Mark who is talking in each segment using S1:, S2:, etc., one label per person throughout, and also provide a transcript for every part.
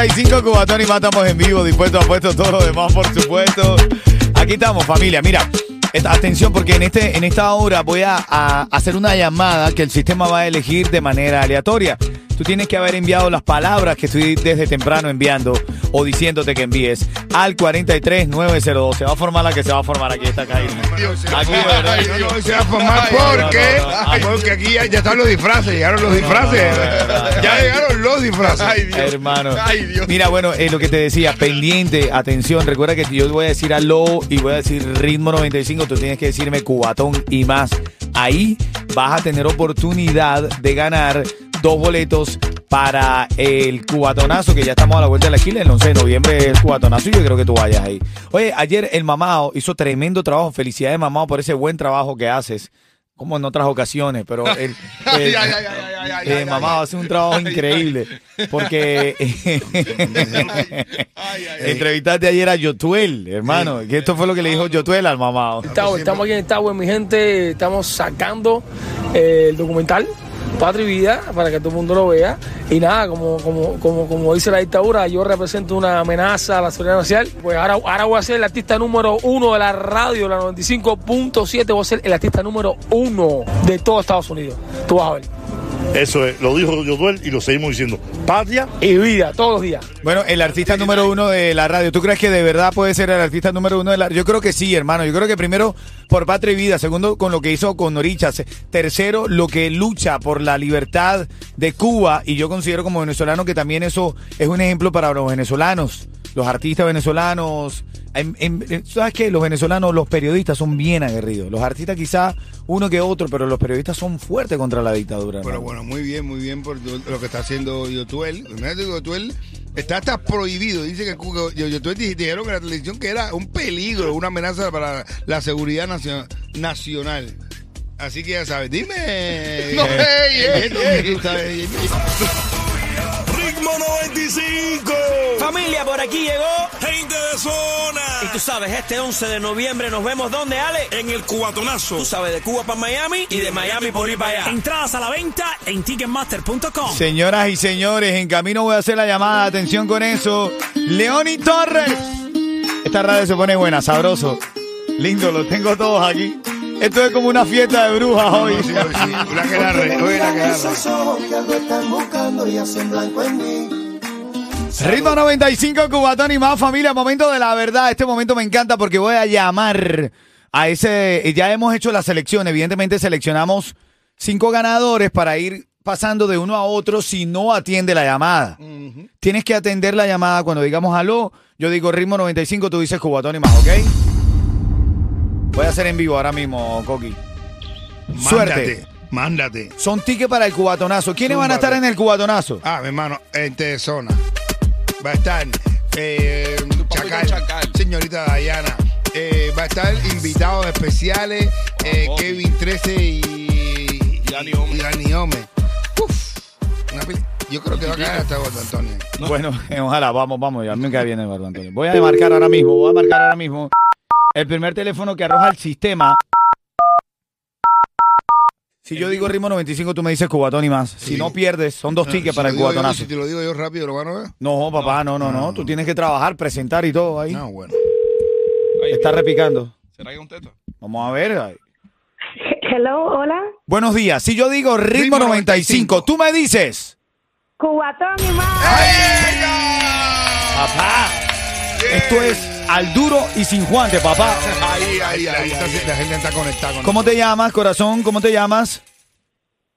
S1: 95, Cubatón y más estamos en vivo, dispuestos a puesto todo lo demás, por supuesto. Aquí estamos, familia. Mira, atención, porque en, este, en esta hora voy a, a hacer una llamada que el sistema va a elegir de manera aleatoria. Tú tienes que haber enviado las palabras que estoy desde temprano enviando o diciéndote que envíes al 43902. Se va a formar la que se va a formar aquí esta caída. Aquí.
S2: Ay, Dios, se va a formar porque,
S1: no.
S2: porque aquí ya, ya están los disfraces, llegaron los disfraces. ya llegaron los disfraces.
S1: Hermano. Mira, bueno, eh, lo que te decía, pendiente, atención, recuerda que yo voy a decir aló y voy a decir ritmo 95, tú tienes que decirme cubatón y más. Ahí vas a tener oportunidad de ganar dos boletos para el cubatonazo, que ya estamos a la vuelta de la esquina, el 11 de noviembre es el cubatonazo y yo creo que tú vayas ahí. Oye, ayer el mamado hizo tremendo trabajo, felicidades mamado por ese buen trabajo que haces. Como en otras ocasiones, pero el, el- mamado hace un trabajo increíble porque entrevistaste ayer a Yotuel, hermano, que esto fue lo que le dijo Yotuel al mamado.
S3: Estamos, estamos aquí en Tower, mi gente. Estamos sacando eh, el documental Patria y Vida para que todo el mundo lo vea. Y nada, como, como, como, como dice la dictadura, yo represento una amenaza a la seguridad nacional. Pues ahora, ahora voy a ser el artista número uno de la radio, la 95.7. Voy a ser el artista número uno de todo Estados Unidos. Tú vas a ver.
S4: Eso es, lo dijo Yoduel y lo seguimos diciendo. Patria,
S3: Y vida, todos los días.
S1: Bueno, el artista número uno de la radio, ¿tú crees que de verdad puede ser el artista número uno de la radio? Yo creo que sí, hermano. Yo creo que primero por patria y vida, segundo con lo que hizo con Norichas, tercero lo que lucha por la libertad de Cuba y yo considero como venezolano que también eso es un ejemplo para los venezolanos, los artistas venezolanos. En- en- en- ¿Sabes qué? Los venezolanos, los periodistas son bien aguerridos. Los artistas quizá uno que otro, pero los periodistas son fuertes contra la dictadura.
S2: Pero
S1: hermano.
S2: bueno, muy bien, muy bien por lo que está haciendo Yotuel. Imagínate Yotuel está hasta prohibido. Dice que Yotuel di- dijeron en la televisión que era un peligro, una amenaza para la seguridad nacio- nacional. Así que ya sabes, dime.
S4: No, ey, ey,
S2: Esto,
S4: ey.
S2: tú sabes,
S4: Ritmo 95.
S5: Familia, por aquí llegó.
S4: Gente de zona.
S5: Y tú sabes, este 11 de noviembre nos vemos donde, Ale.
S4: En el cubatonazo.
S5: Tú sabes, de Cuba para Miami y de Miami por ir para allá.
S6: Entradas a la venta en ticketmaster.com.
S1: Señoras y señores, en camino voy a hacer la llamada. Atención con eso. Leoni Torres. Esta radio se pone buena, sabroso. Lindo, los tengo todos aquí. Esto es como una fiesta de brujas hoy.
S2: Sí, sí. Una que la re- oye, la que la re-
S1: Ritmo 95, Cubatón y más familia. Momento de la verdad. Este momento me encanta porque voy a llamar a ese. Ya hemos hecho la selección. Evidentemente seleccionamos cinco ganadores para ir pasando de uno a otro si no atiende la llamada. Tienes que atender la llamada cuando digamos aló. Yo digo ritmo 95, tú dices Cubatón y más, ¿ok? Voy a hacer en vivo ahora mismo, Coqui. Suerte.
S2: Mándate, mándate.
S1: Son tickets para el cubatonazo. ¿Quiénes van a estar en el cubatonazo?
S2: Ah, mi hermano, gente de zona. Va a estar eh, Chacal,
S7: Chacal.
S2: señorita Dayana. Eh, va a estar invitados especiales eh. Kevin 13 y,
S7: Dani Ome.
S2: y Dani Ome. Uf, una yo creo que va a caer hasta Gordo Antonio.
S1: Bueno, ojalá, vamos, vamos, ya me cae bien Eduardo Antonio. Voy a marcar ahora mismo, voy a marcar ahora mismo el primer teléfono que arroja el sistema. Si yo digo ritmo 95, tú me dices cubatón y más. Si no pierdes, son dos tickets
S2: Si
S1: para el cubatonazo.
S2: Si te lo digo yo rápido, ¿lo van a ver?
S1: No, papá, no, no, no. Tú tienes que trabajar, presentar y todo ahí.
S2: No, bueno.
S1: Está repicando.
S7: ¿Será que un teto?
S1: Vamos a ver.
S8: Hello, hola.
S1: Buenos días. Si yo digo ritmo
S2: Ritmo
S1: 95,
S2: 95,
S1: tú me dices.
S8: Cubatón y más.
S1: Papá. Esto es al duro y sin guante, papá.
S2: Ahí, ahí, ahí. está- La gente está conectada con
S1: ¿Cómo te llamas, corazón? ¿Cómo te llamas?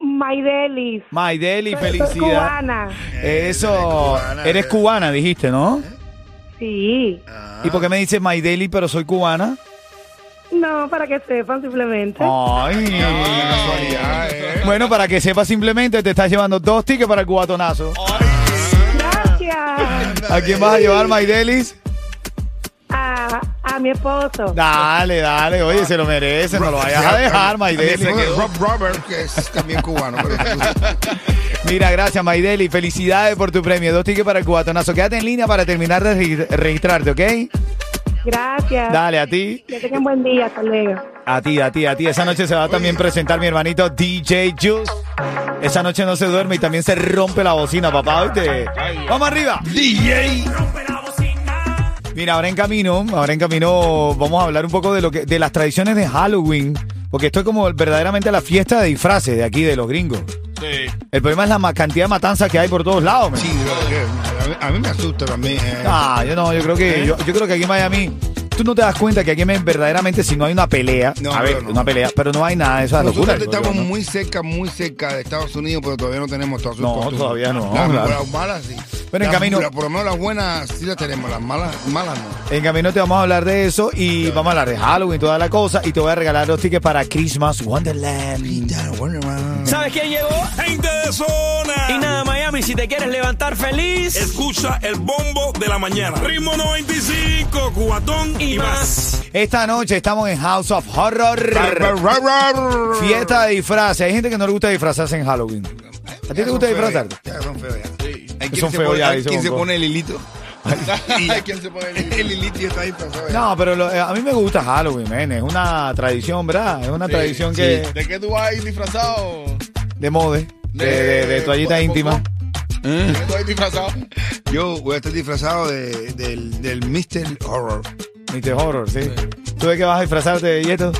S8: Maidelis.
S1: Maideli,
S8: Soy- soy
S1: felicidad.
S8: cubana.
S1: Eso,
S2: cubana,
S1: eres
S2: eh.
S1: cubana, dijiste, ¿no?
S8: Sí.
S1: ¿Y por qué me dices Maideli, pero soy cubana?
S8: No, para que sepan simplemente.
S1: Ay.
S2: casualidad, eh.
S1: Bueno, para que sepas simplemente, te estás llevando dos tickets para el cubatonazo.
S8: Gracias.
S1: ¿A quién vas a llevar, Maidelis?
S8: Mi esposo.
S1: Dale, dale, oye, se lo merece, no lo vayas a dejar, Maideli.
S2: Rob Robert, que es también cubano. pero-
S1: Mira, gracias, Maideli. Felicidades por tu premio. Dos tickets para el cubatonazo. Quédate en línea para terminar de regi- registrarte, ¿ok?
S8: Gracias.
S1: Dale, a ti.
S8: Que tengan buen día. Hasta luego.
S1: A ti, a ti, a ti. Esa noche se va a también presentar mi hermanito DJ Juice. Esa noche no se duerme y también se rompe la bocina, papá. ¿oíste? Vamos arriba.
S2: DJ.
S1: Mira, ahora en camino, ahora en camino vamos a hablar un poco de lo que, de las tradiciones de Halloween, porque esto es como verdaderamente la fiesta de disfraces de aquí de los gringos.
S4: Sí.
S1: El problema es la cantidad de matanzas que hay por todos lados.
S2: Sí, a mí- me asusta también. eh.
S1: Ah, yo no, yo creo que yo, yo creo que aquí en Miami tú no te das cuenta que aquí en- verdaderamente si no hay una pelea,
S2: No,
S1: a ver,
S2: no,
S1: una pelea, pero no hay nada de esa
S2: Nosotros
S1: locura. digo yo,
S2: estamos
S1: ¿no?
S2: muy cerca, muy cerca de Estados Unidos, pero todavía no tenemos todas sus
S1: No, todavía no,
S2: Las,
S1: claro.
S2: sí.
S1: Pero en camino-
S2: la- por lo menos las buenas sí las tenemos, las malas, malas no.
S1: En camino te vamos a hablar de eso y vamos a hablar de Halloween, toda la cosa, y te voy a regalar los tickets para Christmas Wonderland.
S5: ¿Sabes quién llegó?
S6: Gente de zona.
S5: Y nada, Miami, si te quieres levantar feliz
S6: Escucha el bombo de la mañana. Ritmo 95, cubatón y,
S5: y más.
S1: Esta noche estamos en House of Horror. Fiesta de disfraces. Hay gente que no le gusta disfrazarse en Halloween. ¿A ti te gusta disfrazarte?
S2: Ya son feos ya. Hay
S1: Son
S2: quien se
S1: feos
S2: pone-
S1: ya,
S2: hay quien se pone el hilito. Hay quien se pone el hilito. El hilito y está disfrazado ya.
S1: No, pero lo- eh, a mí me gusta Halloween, man. Es una tradición, ¿verdad? Es una tradición que
S4: ¿De qué tú vas a ir disfrazado?
S1: de mode, de, de- de toallita
S4: de-
S1: íntima.
S4: ¿De qué tú vas a ir disfrazado?
S2: Yo voy a estar disfrazado de, del, del Mr. Horror.
S1: Mr. Horror, sí. ¿Tú de qué vas a disfrazarte, Yeto?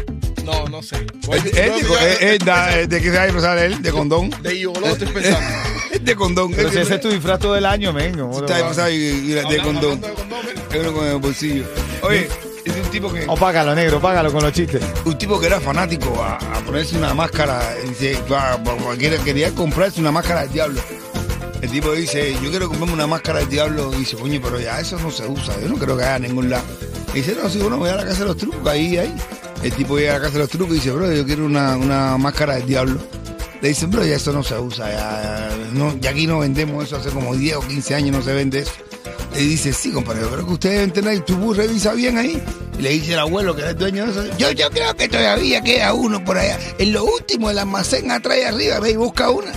S4: No, no sé.
S2: Eh, eh,
S4: yo- yo-
S2: eh, eh, eh, ¿De qué se va a disfrazar él? ¿De condón?
S4: De Iolo estoy pensando.
S2: De condón.
S1: Pero si ese es tu disfraz todo el año, men.
S2: de condón.
S4: de condones.
S2: Es uno con el bolsillo. Oye, es un tipo que...
S1: O págalo, negro, págalo con los chistes.
S2: un tipo que era fanático a, a ponerse una máscara, dice, quería, quería comprarse una máscara del diablo. El tipo dice, yo quiero comprarme una máscara del diablo. Y dice, coño, pero ya eso no se usa, yo no creo que haya en ningún lado. Y dice, no, sí, bueno, voy a la casa de los trucos, ahí, ahí. El tipo llega a la casa de los trucos y dice, bro, yo quiero una, una máscara del diablo. Le dicen, bro, ya eso no se usa, ya, aquí no vendemos eso, hace como 10 o 15 años no se vende eso. Le dice, sí, compadre, pero que ustedes deben tener, tú revisa bien ahí. Y le dice el abuelo que es el dueño de eso, yo, yo creo que todavía queda uno por allá. En lo último, el almacén atrás y arriba, ve y busca una.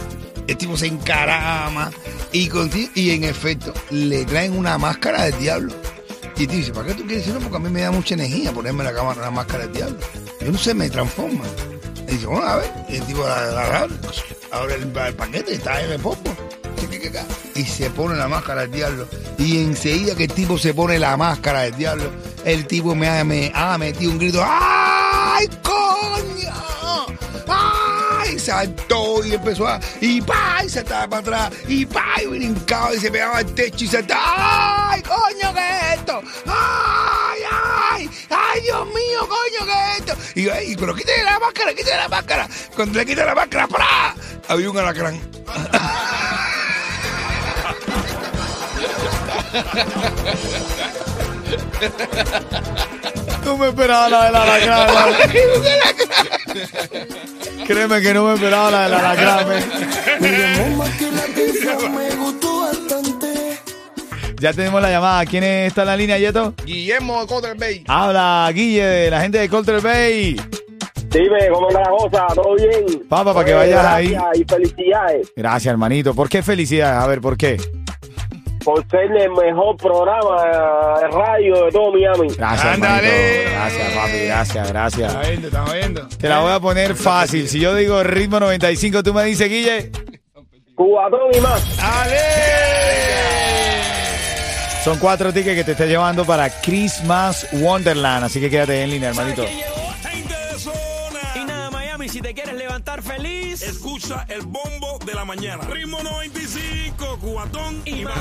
S2: El tipo se encarama y, y en efecto le traen una máscara del diablo. Y tipo dice, ¿para qué tú quieres decirlo? Porque a mí me da mucha energía ponerme la, cámara, la máscara del diablo. Yo no sé, me transforma. Y dice, bueno, a ver. Y el tipo abre, el, paquete, está en el. Y se pone la máscara del diablo. Y enseguida que el tipo se pone la máscara del diablo, el tipo me ha, me ha metido un grito. ¡Ay, coño! ¡Ay! Saltó y empezó a. Y pa, y se estaba para atrás. Y pa, y brincaba y se pegaba al techo y se estaba. ¡Ay, coño, qué es esto! ¡Ay, ay! ¡Ay, Dios mío, coño, qué es esto! Y yo, "Ey, pero quítale la máscara, quítale la máscara. Cuando le quita la máscara, ¡pra! Había un alacrán.
S1: No me esperaba la del alacrán. Créeme que no me esperaba la del alacrán. men. Ya tenemos la llamada. ¿Quién está en la línea, Yeto?
S4: Guillermo de Cotter Bay.
S1: Habla, Guille, de la gente de Colter Bay.
S9: Dime, ¿cómo anda la cosa? ¿Todo bien?
S1: Papá, para que vayas ahí.
S9: gracias Y felicidades
S1: Gracias, hermanito. ¿Por qué felicidades? A ver, ¿por qué?
S9: por ser el mejor programa de radio de todo Miami.
S1: Gracias,
S2: Ándale.
S1: hermanito. Gracias, papi. Gracias, gracias.
S2: Estamos viendo, estamos viendo.
S1: Te la voy a poner fácil. Si yo digo ritmo 95, tú me dices, Guille.
S9: Cubatón y más.
S1: Son cuatro tickets que te estoy llevando para Christmas Wonderland. Así que quédate en línea, hermanito.
S5: Y nada, Miami, si te quieres levantar feliz
S6: Escucha el bombo de la mañana. Ritmo 95, cubatón y más.